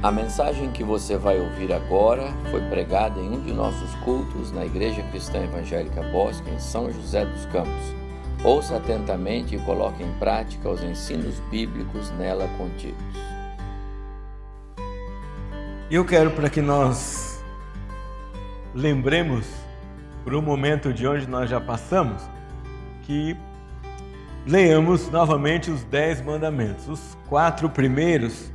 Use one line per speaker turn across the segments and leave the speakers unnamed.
A mensagem que você vai ouvir agora foi pregada em um de nossos cultos na Igreja Cristã Evangélica Bosque, em São José dos Campos. Ouça atentamente e coloque em prática os ensinos bíblicos nela contidos.
Eu quero para que nós lembremos, por um momento de onde nós já passamos, que leiamos novamente os dez mandamentos. Os quatro primeiros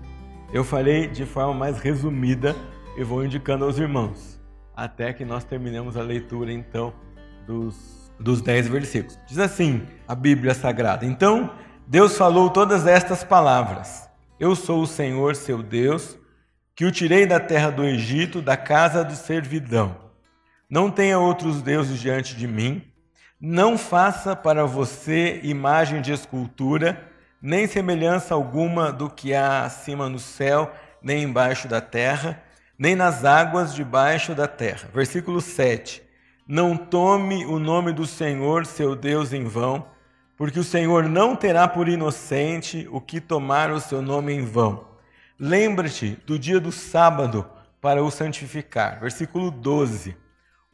eu falei de forma mais resumida e vou indicando aos irmãos, até que nós terminemos a leitura então dos, dos dez versículos. Diz assim a Bíblia Sagrada: Então Deus falou todas estas palavras: Eu sou o Senhor seu Deus, que o tirei da terra do Egito, da casa de servidão. Não tenha outros deuses diante de mim. Não faça para você imagem de escultura nem semelhança alguma do que há acima no céu, nem embaixo da terra, nem nas águas debaixo da terra. Versículo 7. Não tome o nome do Senhor, seu Deus, em vão, porque o Senhor não terá por inocente o que tomar o seu nome em vão. Lembra-te do dia do sábado para o santificar. Versículo 12.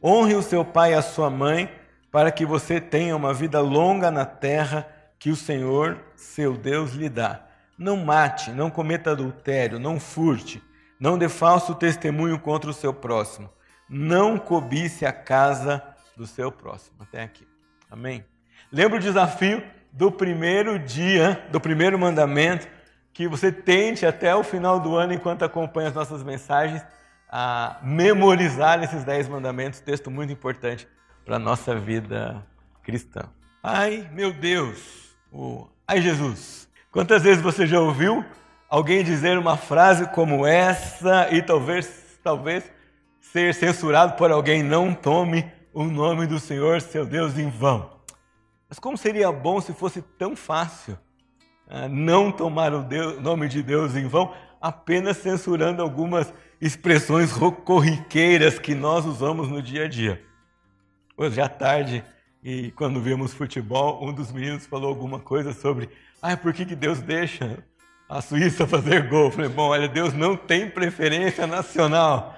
Honre o seu pai e a sua mãe, para que você tenha uma vida longa na terra que o Senhor, seu Deus, lhe dá. Não mate, não cometa adultério, não furte, não dê falso testemunho contra o seu próximo, não cobice a casa do seu próximo. Até aqui. Amém? Lembra o desafio do primeiro dia, do primeiro mandamento, que você tente até o final do ano, enquanto acompanha as nossas mensagens, a memorizar esses dez mandamentos, texto muito importante para a nossa vida cristã. Ai, meu Deus, o Ai Jesus. Quantas vezes você já ouviu alguém dizer uma frase como essa e talvez, talvez ser censurado por alguém? Não tome o nome do Senhor, seu Deus, em vão. Mas como seria bom se fosse tão fácil ah, não tomar o Deus, nome de Deus em vão, apenas censurando algumas expressões corriqueiras que nós usamos no dia a dia. Hoje à tarde, e quando vimos futebol, um dos meninos falou alguma coisa sobre ah, por que, que Deus deixa a Suíça fazer gol? Eu falei, bom, olha, Deus não tem preferência nacional.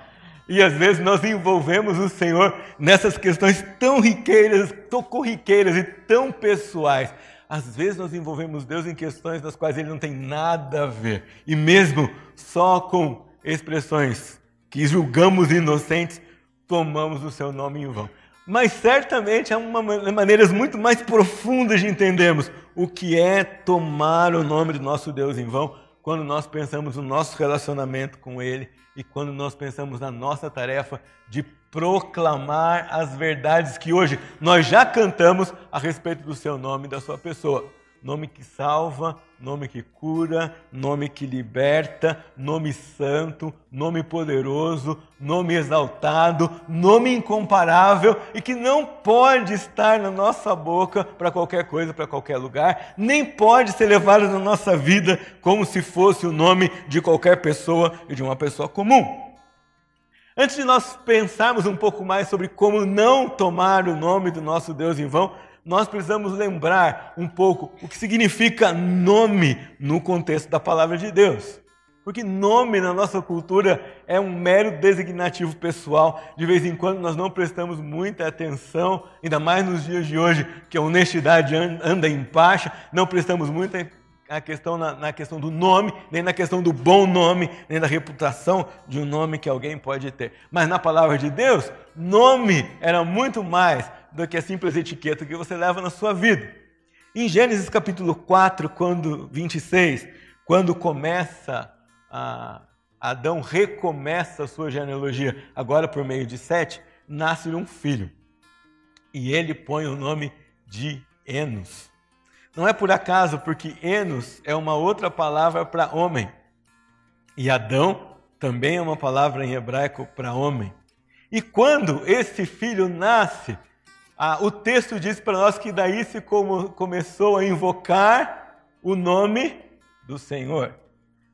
E às vezes nós envolvemos o Senhor nessas questões tão riqueiras, tão corriqueiras e tão pessoais. Às vezes nós envolvemos Deus em questões das quais Ele não tem nada a ver. E mesmo só com expressões que julgamos inocentes, tomamos o seu nome em vão. Mas certamente há uma, maneiras muito mais profundas de entendermos o que é tomar o nome do nosso Deus em vão quando nós pensamos no nosso relacionamento com Ele e quando nós pensamos na nossa tarefa de proclamar as verdades que hoje nós já cantamos a respeito do seu nome e da sua pessoa nome que salva, nome que cura, nome que liberta, nome santo, nome poderoso, nome exaltado, nome incomparável e que não pode estar na nossa boca para qualquer coisa, para qualquer lugar, nem pode ser levado na nossa vida como se fosse o nome de qualquer pessoa e de uma pessoa comum. Antes de nós pensarmos um pouco mais sobre como não tomar o nome do nosso Deus em vão, nós precisamos lembrar um pouco o que significa nome no contexto da palavra de Deus. Porque nome na nossa cultura é um mero designativo pessoal. De vez em quando nós não prestamos muita atenção, ainda mais nos dias de hoje, que a honestidade anda em baixa, não prestamos muita a questão na, na, questão do nome, nem na questão do bom nome, nem da reputação de um nome que alguém pode ter. Mas na palavra de Deus, nome era muito mais do que a simples etiqueta que você leva na sua vida. Em Gênesis capítulo 4, quando 26, quando começa a Adão recomeça a sua genealogia, agora por meio de Sete, nasce um filho. E ele põe o nome de Enos. Não é por acaso, porque Enos é uma outra palavra para homem. E Adão também é uma palavra em hebraico para homem. E quando esse filho nasce, ah, o texto diz para nós que daí se como, começou a invocar o nome do Senhor.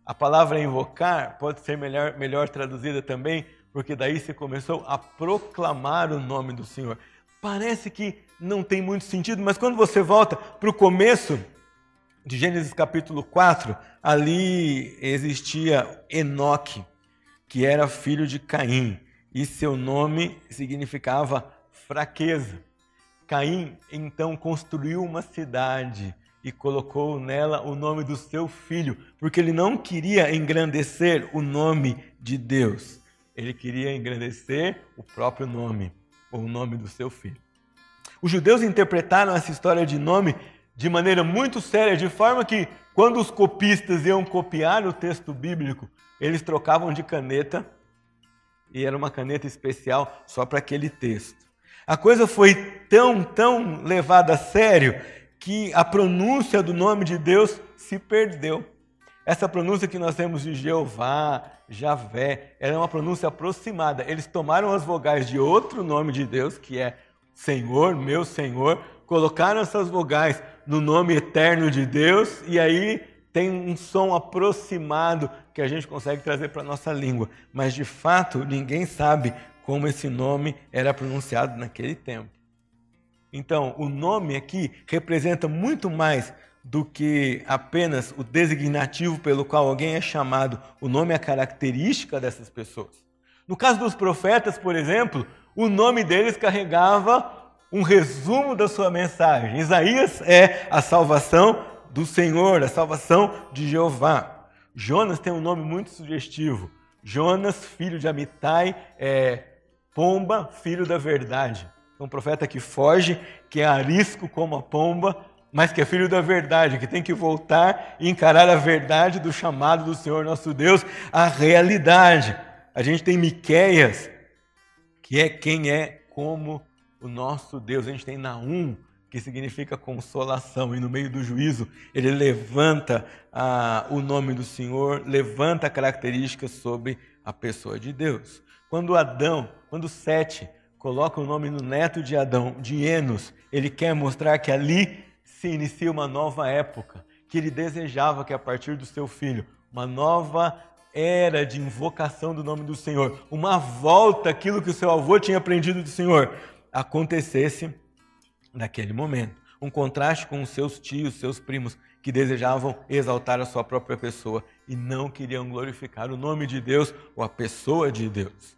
A palavra invocar pode ser melhor, melhor traduzida também, porque daí se começou a proclamar o nome do Senhor. Parece que não tem muito sentido, mas quando você volta para o começo de Gênesis capítulo 4, ali existia Enoque, que era filho de Caim, e seu nome significava fraqueza. Caim então construiu uma cidade e colocou nela o nome do seu filho, porque ele não queria engrandecer o nome de Deus. Ele queria engrandecer o próprio nome, ou o nome do seu filho. Os judeus interpretaram essa história de nome de maneira muito séria, de forma que quando os copistas iam copiar o texto bíblico, eles trocavam de caneta e era uma caneta especial só para aquele texto. A coisa foi tão, tão levada a sério que a pronúncia do nome de Deus se perdeu. Essa pronúncia que nós temos de Jeová, Javé, era é uma pronúncia aproximada. Eles tomaram as vogais de outro nome de Deus, que é Senhor, meu Senhor, colocaram essas vogais no nome eterno de Deus e aí tem um som aproximado que a gente consegue trazer para a nossa língua. Mas de fato, ninguém sabe como esse nome era pronunciado naquele tempo. Então, o nome aqui representa muito mais do que apenas o designativo pelo qual alguém é chamado. O nome é a característica dessas pessoas. No caso dos profetas, por exemplo, o nome deles carregava um resumo da sua mensagem. Isaías é a salvação do Senhor, a salvação de Jeová. Jonas tem um nome muito sugestivo. Jonas, filho de Amitai, é pomba, filho da verdade. É um profeta que foge, que é arisco como a pomba, mas que é filho da verdade, que tem que voltar e encarar a verdade do chamado do Senhor nosso Deus, a realidade. A gente tem Miqueias, que é quem é como o nosso Deus. A gente tem Naum, que significa consolação, e no meio do juízo ele levanta ah, o nome do Senhor, levanta características sobre a pessoa de Deus. Quando Adão, quando Sete coloca o nome no neto de Adão, de Enos, ele quer mostrar que ali se inicia uma nova época, que ele desejava que a partir do seu filho, uma nova era de invocação do nome do Senhor, uma volta aquilo que o seu avô tinha aprendido do Senhor, acontecesse naquele momento. Um contraste com os seus tios, seus primos, que desejavam exaltar a sua própria pessoa e não queriam glorificar o nome de Deus ou a pessoa de Deus.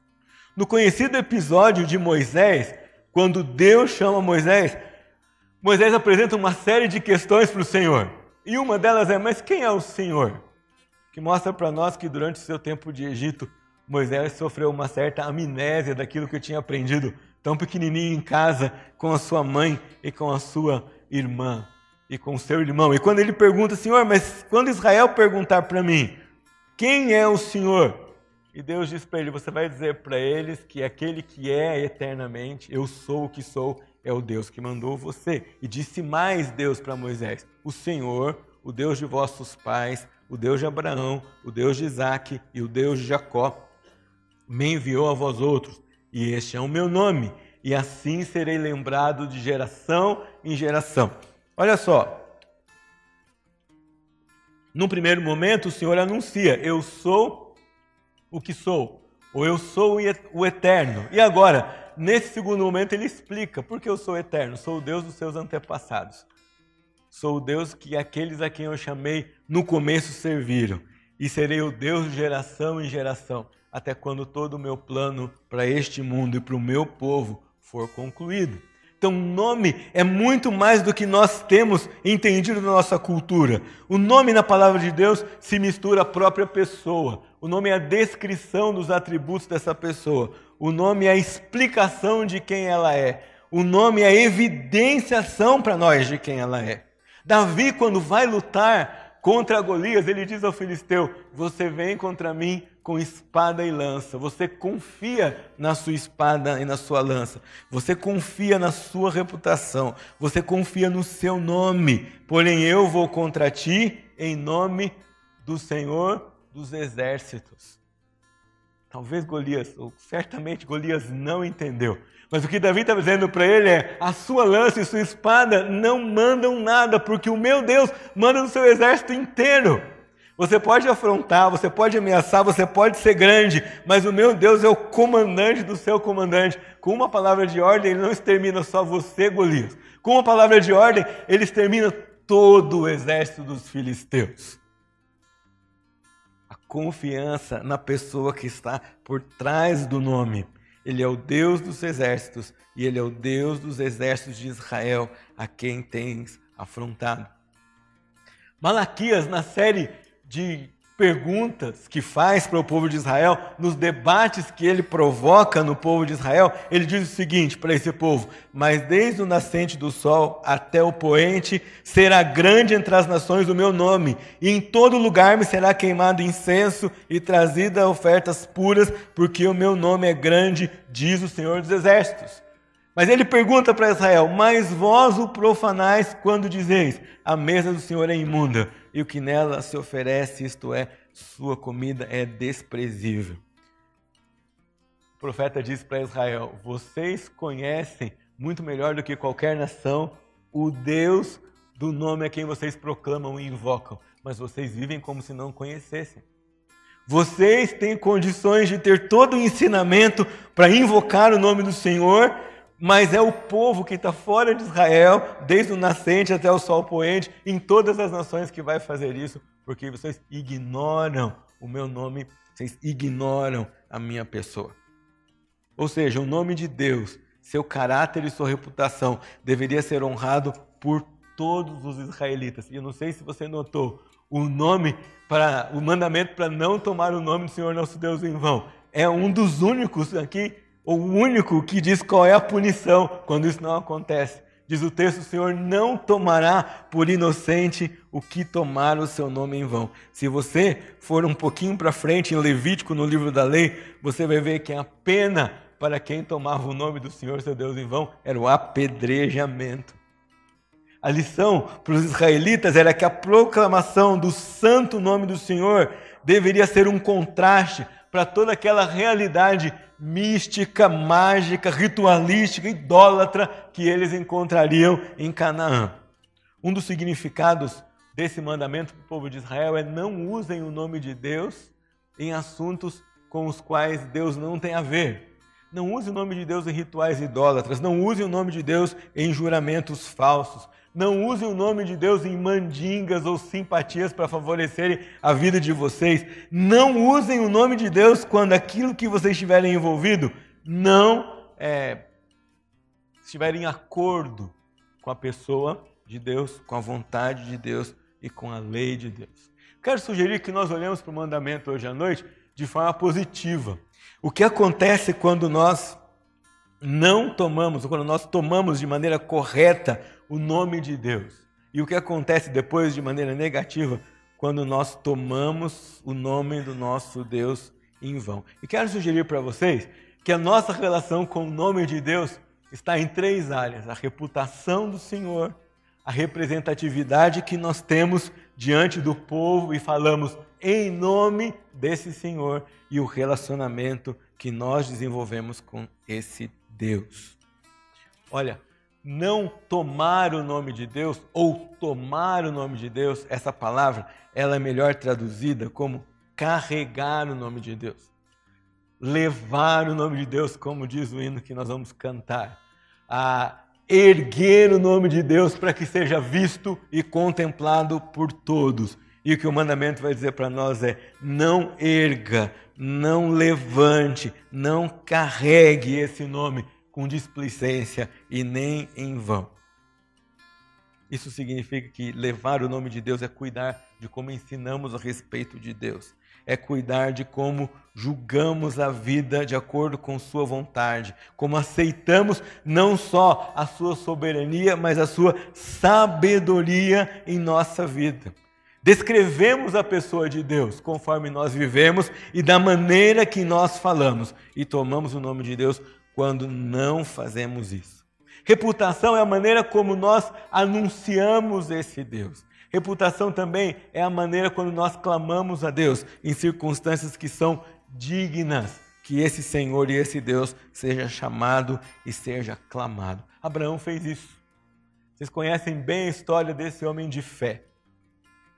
No conhecido episódio de Moisés, quando Deus chama Moisés, Moisés apresenta uma série de questões para o Senhor. E uma delas é: Mas quem é o Senhor? Que mostra para nós que durante o seu tempo de Egito, Moisés sofreu uma certa amnésia daquilo que tinha aprendido tão pequenininho em casa com a sua mãe e com a sua irmã e com o seu irmão. E quando ele pergunta, Senhor, mas quando Israel perguntar para mim, quem é o Senhor? E Deus diz para ele: Você vai dizer para eles que aquele que é eternamente, eu sou o que sou, é o Deus que mandou você. E disse mais Deus para Moisés: O Senhor, o Deus de vossos pais, o Deus de Abraão, o Deus de Isaac e o Deus de Jacó, me enviou a vós outros, e este é o meu nome, e assim serei lembrado de geração em geração. Olha só. Num primeiro momento, o Senhor anuncia: Eu sou o que sou, ou eu sou o eterno. E agora, nesse segundo momento, ele explica por que eu sou eterno. Sou o Deus dos seus antepassados. Sou o Deus que aqueles a quem eu chamei no começo serviram. E serei o Deus de geração em geração, até quando todo o meu plano para este mundo e para o meu povo for concluído. Então, nome é muito mais do que nós temos entendido na nossa cultura. O nome na palavra de Deus se mistura à própria pessoa. O nome é a descrição dos atributos dessa pessoa. O nome é a explicação de quem ela é. O nome é a evidenciação para nós de quem ela é. Davi, quando vai lutar contra Golias, ele diz ao filisteu: Você vem contra mim com espada e lança. Você confia na sua espada e na sua lança. Você confia na sua reputação. Você confia no seu nome. Porém, eu vou contra ti em nome do Senhor dos exércitos. Talvez Golias, ou certamente Golias não entendeu. Mas o que Davi está dizendo para ele é: a sua lança e sua espada não mandam nada, porque o meu Deus manda no seu exército inteiro. Você pode afrontar, você pode ameaçar, você pode ser grande, mas o meu Deus é o comandante do seu comandante. Com uma palavra de ordem, ele não extermina só você, Golias. Com uma palavra de ordem, ele extermina todo o exército dos filisteus. Confiança na pessoa que está por trás do nome. Ele é o Deus dos exércitos e ele é o Deus dos exércitos de Israel, a quem tens afrontado. Malaquias, na série de perguntas que faz para o povo de Israel, nos debates que ele provoca no povo de Israel, ele diz o seguinte para esse povo: Mas desde o nascente do sol até o poente será grande entre as nações o meu nome, e em todo lugar me será queimado incenso e trazida ofertas puras, porque o meu nome é grande, diz o Senhor dos Exércitos. Mas ele pergunta para Israel: Mas vós o profanais quando dizeis: A mesa do Senhor é imunda, e o que nela se oferece, isto é, sua comida, é desprezível. O profeta diz para Israel: Vocês conhecem muito melhor do que qualquer nação o Deus do nome a quem vocês proclamam e invocam, mas vocês vivem como se não conhecessem. Vocês têm condições de ter todo o ensinamento para invocar o nome do Senhor mas é o povo que está fora de Israel, desde o nascente até o sol poente, em todas as nações que vai fazer isso, porque vocês ignoram o meu nome, vocês ignoram a minha pessoa. Ou seja, o nome de Deus, seu caráter e sua reputação deveria ser honrado por todos os israelitas. E eu não sei se você notou, o nome para o mandamento para não tomar o nome do Senhor nosso Deus em vão é um dos únicos aqui o único que diz qual é a punição quando isso não acontece. Diz o texto: o Senhor não tomará por inocente o que tomar o seu nome em vão. Se você for um pouquinho para frente em Levítico, no livro da lei, você vai ver que a pena para quem tomava o nome do Senhor, seu Deus, em vão era o apedrejamento. A lição para os israelitas era que a proclamação do santo nome do Senhor deveria ser um contraste para toda aquela realidade mística, mágica, ritualística, idólatra que eles encontrariam em Canaã. Um dos significados desse mandamento para o povo de Israel é não usem o nome de Deus em assuntos com os quais Deus não tem a ver. Não use o nome de Deus em rituais idólatras, não use o nome de Deus em juramentos falsos, não use o nome de Deus em mandingas ou simpatias para favorecerem a vida de vocês. Não usem o nome de Deus quando aquilo que vocês estiverem envolvido não é, estiver em acordo com a pessoa de Deus, com a vontade de Deus e com a lei de Deus. Quero sugerir que nós olhemos para o mandamento hoje à noite de forma positiva. O que acontece quando nós não tomamos, ou quando nós tomamos de maneira correta o nome de Deus. E o que acontece depois de maneira negativa quando nós tomamos o nome do nosso Deus em vão. E quero sugerir para vocês que a nossa relação com o nome de Deus está em três áreas: a reputação do Senhor, a representatividade que nós temos diante do povo e falamos em nome desse Senhor e o relacionamento que nós desenvolvemos com esse Deus. Olha, não tomar o nome de Deus ou tomar o nome de Deus, essa palavra, ela é melhor traduzida como carregar o nome de Deus. Levar o nome de Deus, como diz o hino que nós vamos cantar. A erguer o nome de Deus para que seja visto e contemplado por todos. E o que o mandamento vai dizer para nós é: não erga, não levante, não carregue esse nome com displicência e nem em vão. Isso significa que levar o nome de Deus é cuidar de como ensinamos a respeito de Deus, é cuidar de como julgamos a vida de acordo com Sua vontade, como aceitamos não só a Sua soberania, mas a Sua sabedoria em nossa vida. Descrevemos a pessoa de Deus conforme nós vivemos e da maneira que nós falamos, e tomamos o nome de Deus quando não fazemos isso. Reputação é a maneira como nós anunciamos esse Deus. Reputação também é a maneira quando nós clamamos a Deus em circunstâncias que são dignas que esse Senhor e esse Deus seja chamado e seja clamado. Abraão fez isso. Vocês conhecem bem a história desse homem de fé.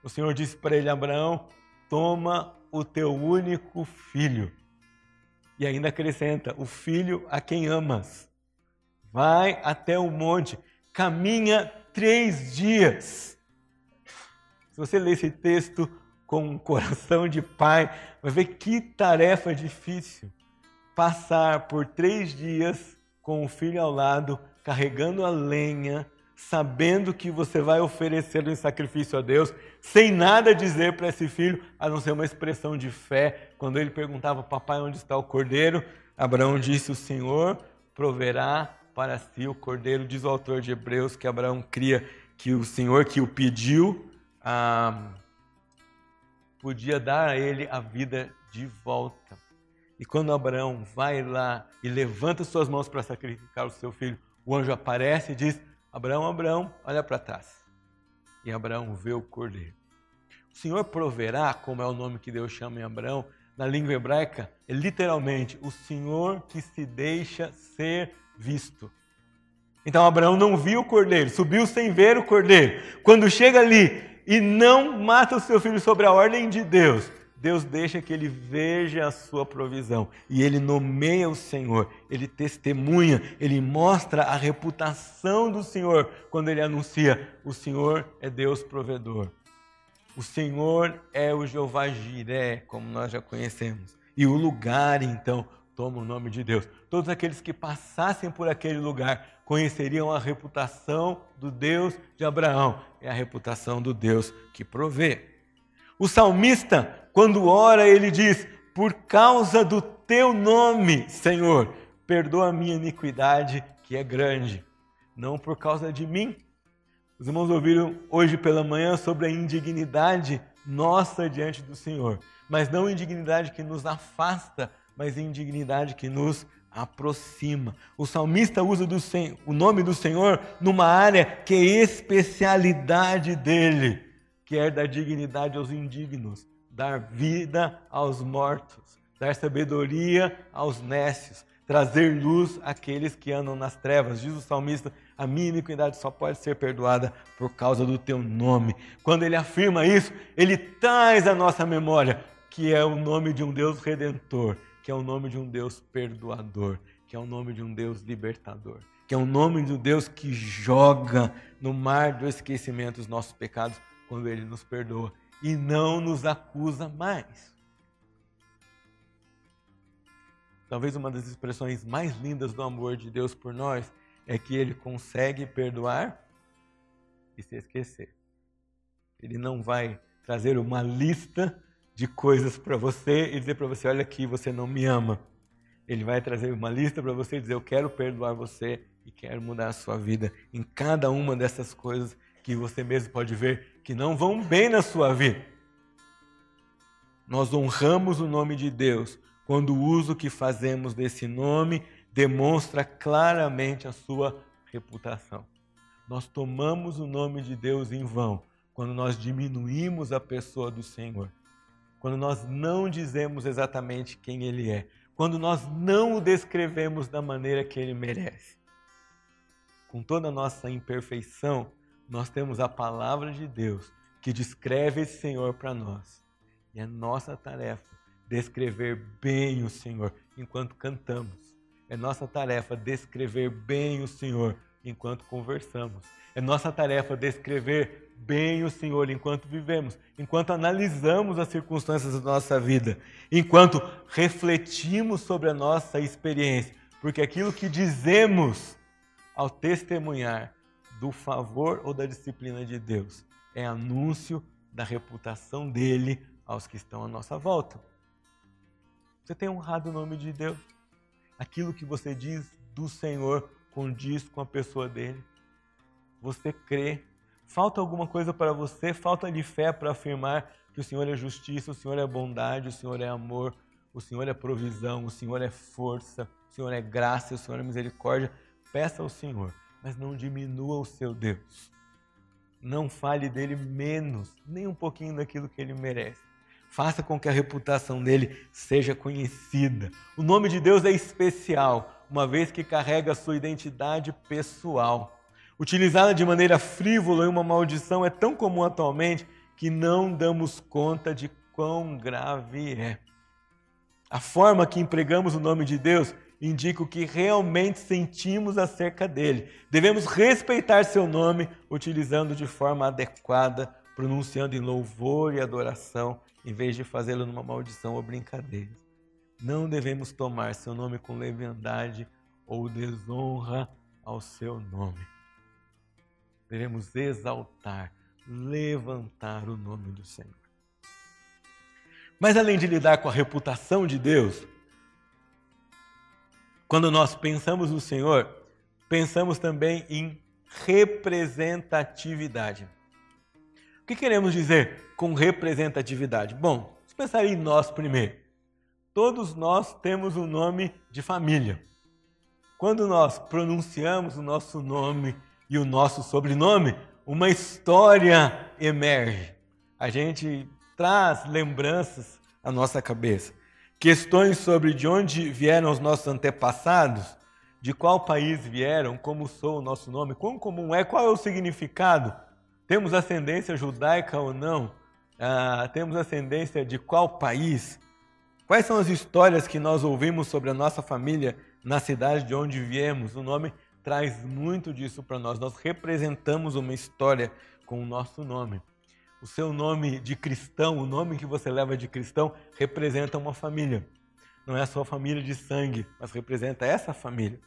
O Senhor disse para ele: Abraão, toma o teu único filho e ainda acrescenta: o filho a quem amas. Vai até o monte, caminha três dias você ler esse texto com um coração de pai, vai ver que tarefa difícil passar por três dias com o filho ao lado, carregando a lenha, sabendo que você vai oferecer em sacrifício a Deus, sem nada dizer para esse filho, a não ser uma expressão de fé. Quando ele perguntava, papai, onde está o cordeiro? Abraão disse, o Senhor proverá para si o cordeiro. Diz o autor de Hebreus que Abraão cria que o Senhor que o pediu ah, podia dar a ele a vida de volta. E quando Abraão vai lá e levanta suas mãos para sacrificar o seu filho, o anjo aparece e diz: Abraão, Abraão, olha para trás. E Abraão vê o cordeiro. O Senhor proverá, como é o nome que Deus chama em Abraão, na língua hebraica, é literalmente o Senhor que se deixa ser visto. Então Abraão não viu o cordeiro, subiu sem ver o cordeiro. Quando chega ali e não mata o seu filho sobre a ordem de Deus, Deus deixa que ele veja a sua provisão e ele nomeia o Senhor, ele testemunha, ele mostra a reputação do Senhor quando ele anuncia: o Senhor é Deus provedor. O Senhor é o Jeová Jiré, como nós já conhecemos. E o lugar, então, toma o nome de Deus. Todos aqueles que passassem por aquele lugar conheceriam a reputação do Deus de Abraão, é a reputação do Deus que provê. O salmista quando ora, ele diz: Por causa do teu nome, Senhor, perdoa a minha iniquidade, que é grande, não por causa de mim. Os irmãos ouviram hoje pela manhã sobre a indignidade nossa diante do Senhor, mas não indignidade que nos afasta, mas indignidade que nos aproxima. O salmista usa o nome do Senhor numa área que é especialidade dele, que é dar dignidade aos indignos, dar vida aos mortos, dar sabedoria aos nécios, trazer luz àqueles que andam nas trevas. Diz o salmista: a minha iniquidade só pode ser perdoada por causa do teu nome. Quando ele afirma isso, ele traz à nossa memória que é o nome de um Deus redentor, que é o nome de um Deus perdoador, que é o nome de um Deus libertador, que é o nome de um Deus que joga no mar do esquecimento os nossos pecados quando ele nos perdoa e não nos acusa mais. Talvez uma das expressões mais lindas do amor de Deus por nós é que ele consegue perdoar e se esquecer. Ele não vai trazer uma lista de coisas para você e dizer para você: olha aqui, você não me ama. Ele vai trazer uma lista para você e dizer: eu quero perdoar você e quero mudar a sua vida em cada uma dessas coisas que você mesmo pode ver que não vão bem na sua vida. Nós honramos o nome de Deus quando o uso que fazemos desse nome demonstra claramente a sua reputação. Nós tomamos o nome de Deus em vão quando nós diminuímos a pessoa do Senhor, quando nós não dizemos exatamente quem Ele é, quando nós não o descrevemos da maneira que Ele merece. Com toda a nossa imperfeição, nós temos a palavra de Deus que descreve esse Senhor para nós. E é nossa tarefa descrever bem o Senhor enquanto cantamos. É nossa tarefa descrever bem o Senhor enquanto conversamos. É nossa tarefa descrever bem o Senhor enquanto vivemos, enquanto analisamos as circunstâncias da nossa vida, enquanto refletimos sobre a nossa experiência, porque aquilo que dizemos ao testemunhar do favor ou da disciplina de Deus. É anúncio da reputação dele aos que estão à nossa volta. Você tem honrado o nome de Deus? Aquilo que você diz do Senhor condiz com a pessoa dele? Você crê? Falta alguma coisa para você? Falta de fé para afirmar que o Senhor é justiça, o Senhor é bondade, o Senhor é amor, o Senhor é provisão, o Senhor é força, o Senhor é graça, o Senhor é misericórdia? Peça ao Senhor mas não diminua o seu Deus. Não fale dele menos, nem um pouquinho daquilo que ele merece. Faça com que a reputação dele seja conhecida. O nome de Deus é especial, uma vez que carrega a sua identidade pessoal. Utilizada de maneira frívola em uma maldição é tão comum atualmente que não damos conta de quão grave é. A forma que empregamos o nome de Deus indica o que realmente sentimos acerca dele. Devemos respeitar seu nome, utilizando de forma adequada, pronunciando em louvor e adoração, em vez de fazê-lo numa maldição ou brincadeira. Não devemos tomar seu nome com leviandade ou desonra ao seu nome. Devemos exaltar, levantar o nome do Senhor. Mas além de lidar com a reputação de Deus, quando nós pensamos no Senhor, pensamos também em representatividade. O que queremos dizer com representatividade? Bom, vamos pensar em nós primeiro. Todos nós temos um nome de família. Quando nós pronunciamos o nosso nome e o nosso sobrenome, uma história emerge. A gente traz lembranças à nossa cabeça. Questões sobre de onde vieram os nossos antepassados, de qual país vieram, como sou o nosso nome, quão comum é, qual é o significado temos ascendência judaica ou não? Ah, temos ascendência de qual país? Quais são as histórias que nós ouvimos sobre a nossa família na cidade de onde viemos? O nome traz muito disso para nós. Nós representamos uma história com o nosso nome. O seu nome de cristão, o nome que você leva de cristão, representa uma família. Não é a sua família de sangue, mas representa essa família.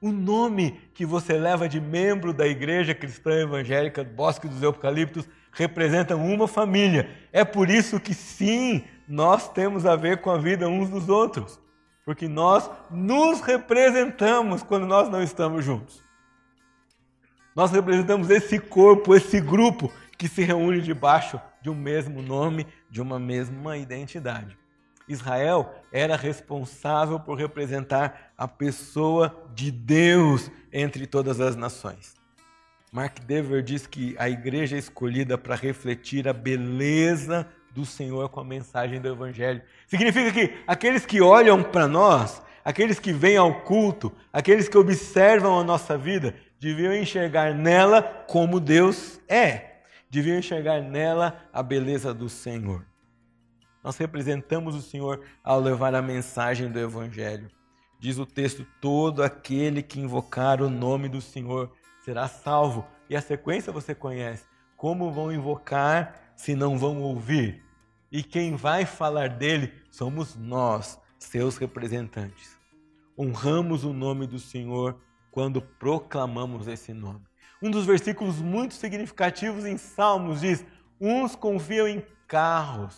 O nome que você leva de membro da Igreja Cristã Evangélica Bosque dos Eucaliptos representa uma família. É por isso que sim, nós temos a ver com a vida uns dos outros. Porque nós nos representamos quando nós não estamos juntos. Nós representamos esse corpo, esse grupo que se reúne debaixo de um mesmo nome, de uma mesma identidade. Israel era responsável por representar a pessoa de Deus entre todas as nações. Mark Dever diz que a igreja é escolhida para refletir a beleza do Senhor com a mensagem do Evangelho. Significa que aqueles que olham para nós, aqueles que vêm ao culto, aqueles que observam a nossa vida, deviam enxergar nela como Deus é, deviam enxergar nela a beleza do Senhor. Nós representamos o Senhor ao levar a mensagem do Evangelho. Diz o texto: todo aquele que invocar o nome do Senhor será salvo. E a sequência você conhece. Como vão invocar se não vão ouvir? E quem vai falar dele somos nós, seus representantes. Honramos o nome do Senhor quando proclamamos esse nome. Um dos versículos muito significativos em Salmos diz: Uns confiam em carros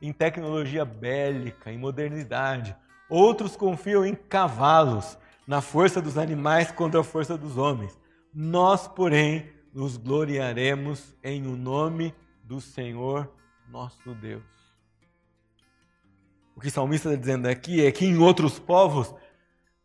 em tecnologia bélica, em modernidade. Outros confiam em cavalos, na força dos animais contra a força dos homens. Nós, porém, nos gloriaremos em o nome do Senhor nosso Deus. O que o salmista está dizendo aqui é que em outros povos,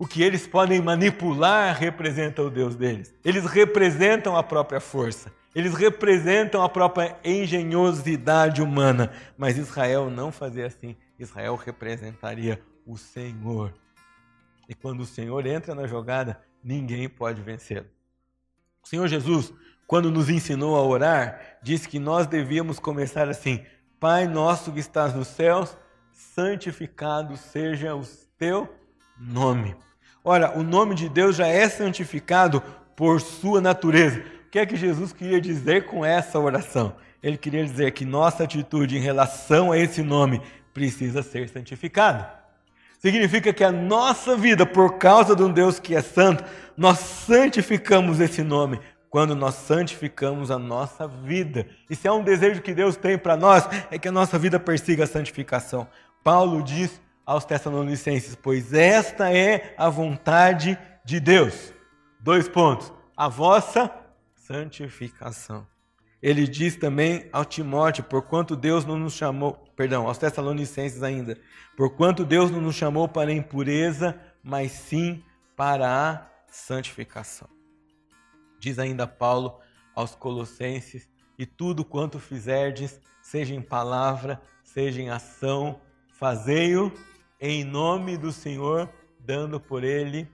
o que eles podem manipular representa o Deus deles. Eles representam a própria força. Eles representam a própria engenhosidade humana, mas Israel não fazia assim. Israel representaria o Senhor. E quando o Senhor entra na jogada, ninguém pode vencê-lo. O Senhor Jesus, quando nos ensinou a orar, disse que nós devíamos começar assim: Pai nosso que estás nos céus, santificado seja o teu nome. Ora, o nome de Deus já é santificado por sua natureza que é que Jesus queria dizer com essa oração? Ele queria dizer que nossa atitude em relação a esse nome precisa ser santificada. Significa que a nossa vida, por causa de um Deus que é santo, nós santificamos esse nome quando nós santificamos a nossa vida. E se é um desejo que Deus tem para nós, é que a nossa vida persiga a santificação. Paulo diz aos Tessalonicenses: Pois esta é a vontade de Deus. Dois pontos. A vossa santificação. Ele diz também ao Timóteo, porquanto Deus não nos chamou, perdão, aos Tessalonicenses ainda, porquanto Deus não nos chamou para a impureza, mas sim para a santificação. Diz ainda Paulo aos Colossenses: E tudo quanto fizerdes, seja em palavra, seja em ação, fazei-o em nome do Senhor, dando por ele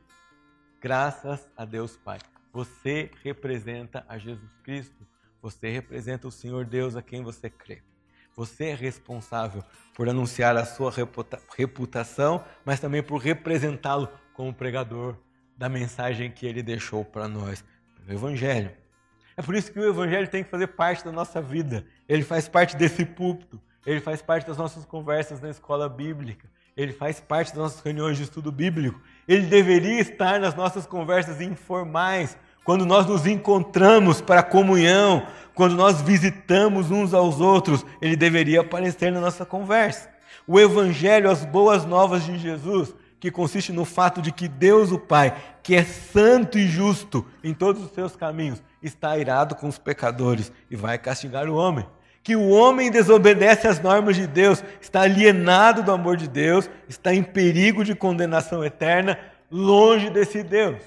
graças a Deus Pai. Você representa a Jesus Cristo, você representa o Senhor Deus a quem você crê. Você é responsável por anunciar a sua reputação, mas também por representá-lo como pregador da mensagem que ele deixou para nós, o Evangelho. É por isso que o Evangelho tem que fazer parte da nossa vida. Ele faz parte desse púlpito, ele faz parte das nossas conversas na escola bíblica, ele faz parte das nossas reuniões de estudo bíblico. Ele deveria estar nas nossas conversas informais, quando nós nos encontramos para comunhão, quando nós visitamos uns aos outros, ele deveria aparecer na nossa conversa. O Evangelho, as boas novas de Jesus, que consiste no fato de que Deus, o Pai, que é santo e justo em todos os seus caminhos, está irado com os pecadores e vai castigar o homem. Que o homem desobedece às normas de Deus, está alienado do amor de Deus, está em perigo de condenação eterna, longe desse Deus.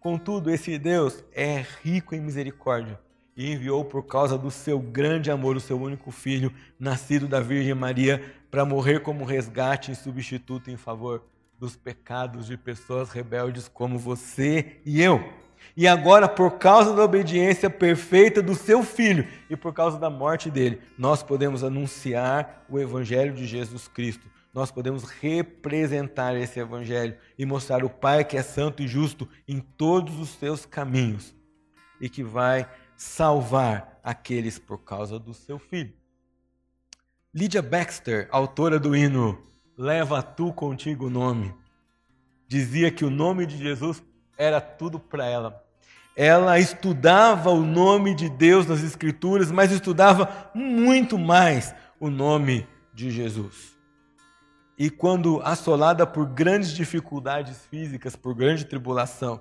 Contudo, esse Deus é rico em misericórdia e enviou por causa do seu grande amor o seu único filho, nascido da Virgem Maria, para morrer como resgate e substituto em favor dos pecados de pessoas rebeldes como você e eu. E agora, por causa da obediência perfeita do seu filho e por causa da morte dele, nós podemos anunciar o evangelho de Jesus Cristo. Nós podemos representar esse evangelho e mostrar o Pai que é santo e justo em todos os seus caminhos e que vai salvar aqueles por causa do seu filho. Lydia Baxter, autora do hino Leva tu contigo o nome. Dizia que o nome de Jesus era tudo para ela. Ela estudava o nome de Deus nas Escrituras, mas estudava muito mais o nome de Jesus. E quando assolada por grandes dificuldades físicas, por grande tribulação,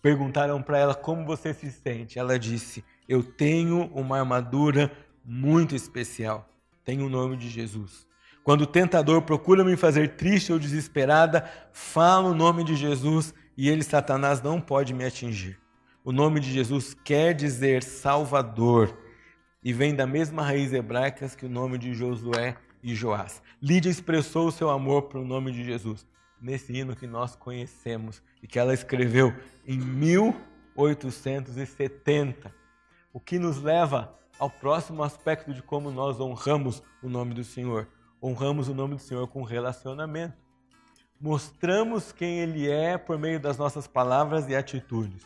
perguntaram para ela como você se sente. Ela disse: Eu tenho uma armadura muito especial. Tenho o nome de Jesus. Quando o tentador procura me fazer triste ou desesperada, falo o nome de Jesus e ele, Satanás, não pode me atingir. O nome de Jesus quer dizer Salvador e vem da mesma raiz hebraica que o nome de Josué e Joás. Lídia expressou o seu amor para o nome de Jesus nesse hino que nós conhecemos e que ela escreveu em 1870, o que nos leva ao próximo aspecto de como nós honramos o nome do Senhor honramos o nome do Senhor com relacionamento. Mostramos quem Ele é por meio das nossas palavras e atitudes.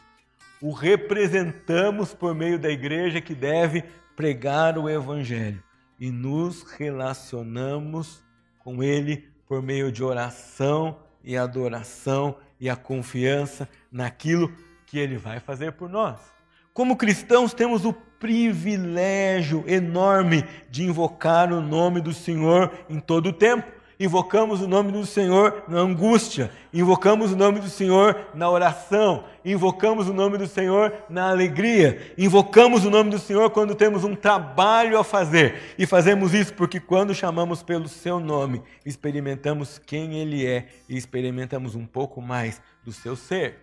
O representamos por meio da igreja que deve pregar o Evangelho. E nos relacionamos com Ele por meio de oração e adoração e a confiança naquilo que Ele vai fazer por nós. Como cristãos, temos o privilégio enorme de invocar o nome do Senhor em todo o tempo. Invocamos o nome do Senhor na angústia, invocamos o nome do Senhor na oração, invocamos o nome do Senhor na alegria, invocamos o nome do Senhor quando temos um trabalho a fazer. E fazemos isso porque quando chamamos pelo seu nome, experimentamos quem ele é e experimentamos um pouco mais do seu ser.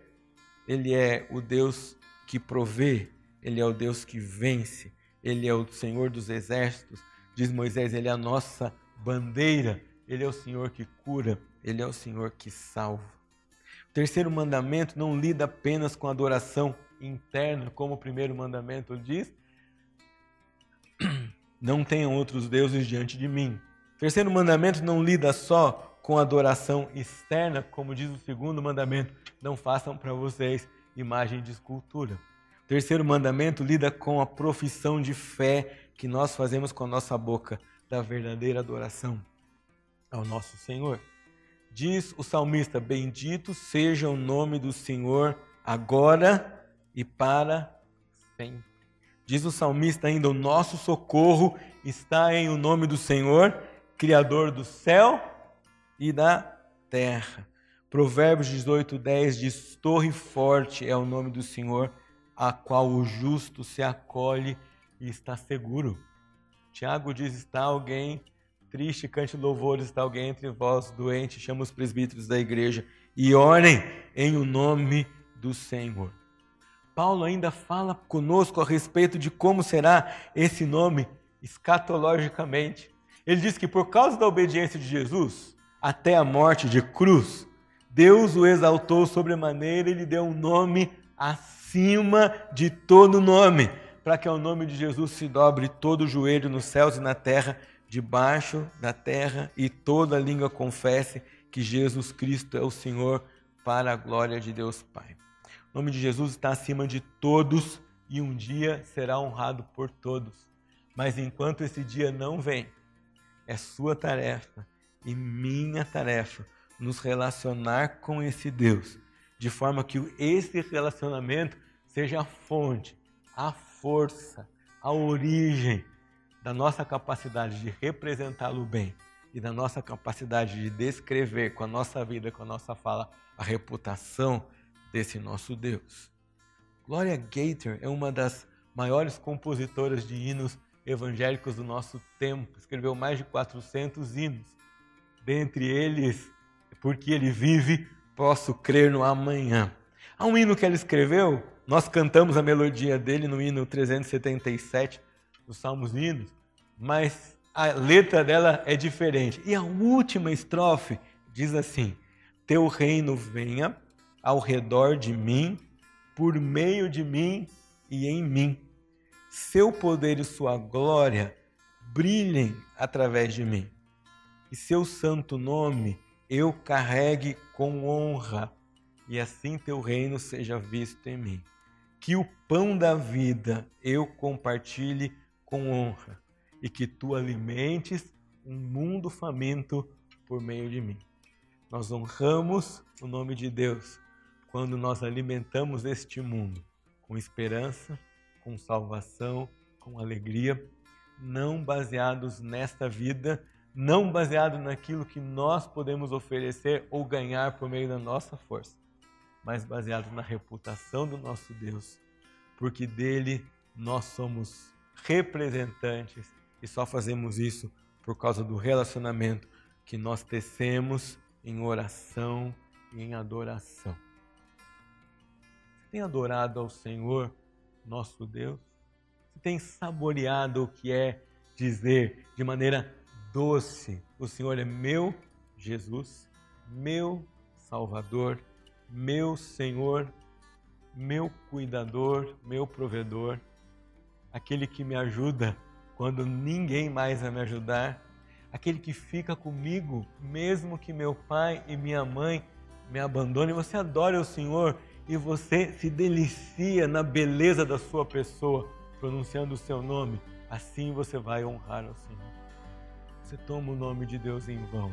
Ele é o Deus que provê, ele é o Deus que vence, Ele é o Senhor dos exércitos. Diz Moisés, Ele é a nossa bandeira, Ele é o Senhor que cura, Ele é o Senhor que salva. O terceiro mandamento não lida apenas com adoração interna, como o primeiro mandamento diz. Não tenham outros deuses diante de mim. O terceiro mandamento não lida só com adoração externa, como diz o segundo mandamento: não façam para vocês imagem de escultura. Terceiro mandamento lida com a profissão de fé que nós fazemos com a nossa boca da verdadeira adoração ao nosso Senhor. Diz o salmista: Bendito seja o nome do Senhor agora e para sempre. Diz o salmista ainda: O nosso socorro está em o nome do Senhor, Criador do céu e da terra. Provérbios 18, 10 diz: Torre forte é o nome do Senhor a qual o justo se acolhe e está seguro. Tiago diz: está alguém triste, cante louvores, está alguém entre vós doente, chama os presbíteros da igreja e orem em o nome do Senhor. Paulo ainda fala conosco a respeito de como será esse nome escatologicamente. Ele diz que por causa da obediência de Jesus até a morte de cruz, Deus o exaltou sobremaneira e lhe deu um nome acima de todo nome, para que ao nome de Jesus se dobre todo o joelho nos céus e na terra, debaixo da terra, e toda língua confesse que Jesus Cristo é o Senhor, para a glória de Deus Pai. O nome de Jesus está acima de todos e um dia será honrado por todos. Mas enquanto esse dia não vem, é sua tarefa e minha tarefa nos relacionar com esse Deus, de forma que esse relacionamento seja a fonte, a força, a origem da nossa capacidade de representá-lo bem e da nossa capacidade de descrever com a nossa vida, com a nossa fala, a reputação desse nosso Deus. Gloria Gator é uma das maiores compositoras de hinos evangélicos do nosso tempo. Escreveu mais de 400 hinos. Dentre eles, porque ele vive, posso crer no amanhã. Há um hino que ela escreveu, nós cantamos a melodia dele no hino 377 dos Salmos Hinos, mas a letra dela é diferente. E a última estrofe diz assim: Teu reino venha ao redor de mim, por meio de mim e em mim. Seu poder e sua glória brilhem através de mim. E seu santo nome eu carregue com honra, e assim teu reino seja visto em mim. Que o pão da vida eu compartilhe com honra, e que tu alimentes um mundo faminto por meio de mim. Nós honramos o nome de Deus quando nós alimentamos este mundo com esperança, com salvação, com alegria, não baseados nesta vida, não baseado naquilo que nós podemos oferecer ou ganhar por meio da nossa força, mas baseado na reputação do nosso Deus, porque dele nós somos representantes e só fazemos isso por causa do relacionamento que nós tecemos em oração e em adoração tem adorado ao Senhor, nosso Deus? Você tem saboreado o que é dizer de maneira doce: O Senhor é meu Jesus, meu Salvador, meu Senhor, meu cuidador, meu provedor, aquele que me ajuda quando ninguém mais vai me ajudar, aquele que fica comigo mesmo que meu pai e minha mãe me abandonem. Você adora o Senhor e você se delicia na beleza da sua pessoa, pronunciando o seu nome, assim você vai honrar ao Senhor. Você toma o nome de Deus em vão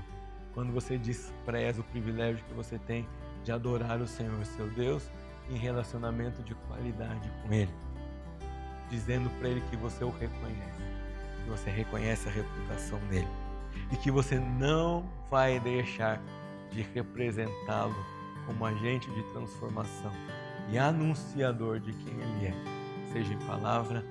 quando você despreza o privilégio que você tem de adorar o Senhor, seu Deus, em relacionamento de qualidade com Ele, dizendo para Ele que você o reconhece, que você reconhece a reputação dele e que você não vai deixar de representá-lo como agente de transformação e anunciador de quem Ele é, seja em palavra,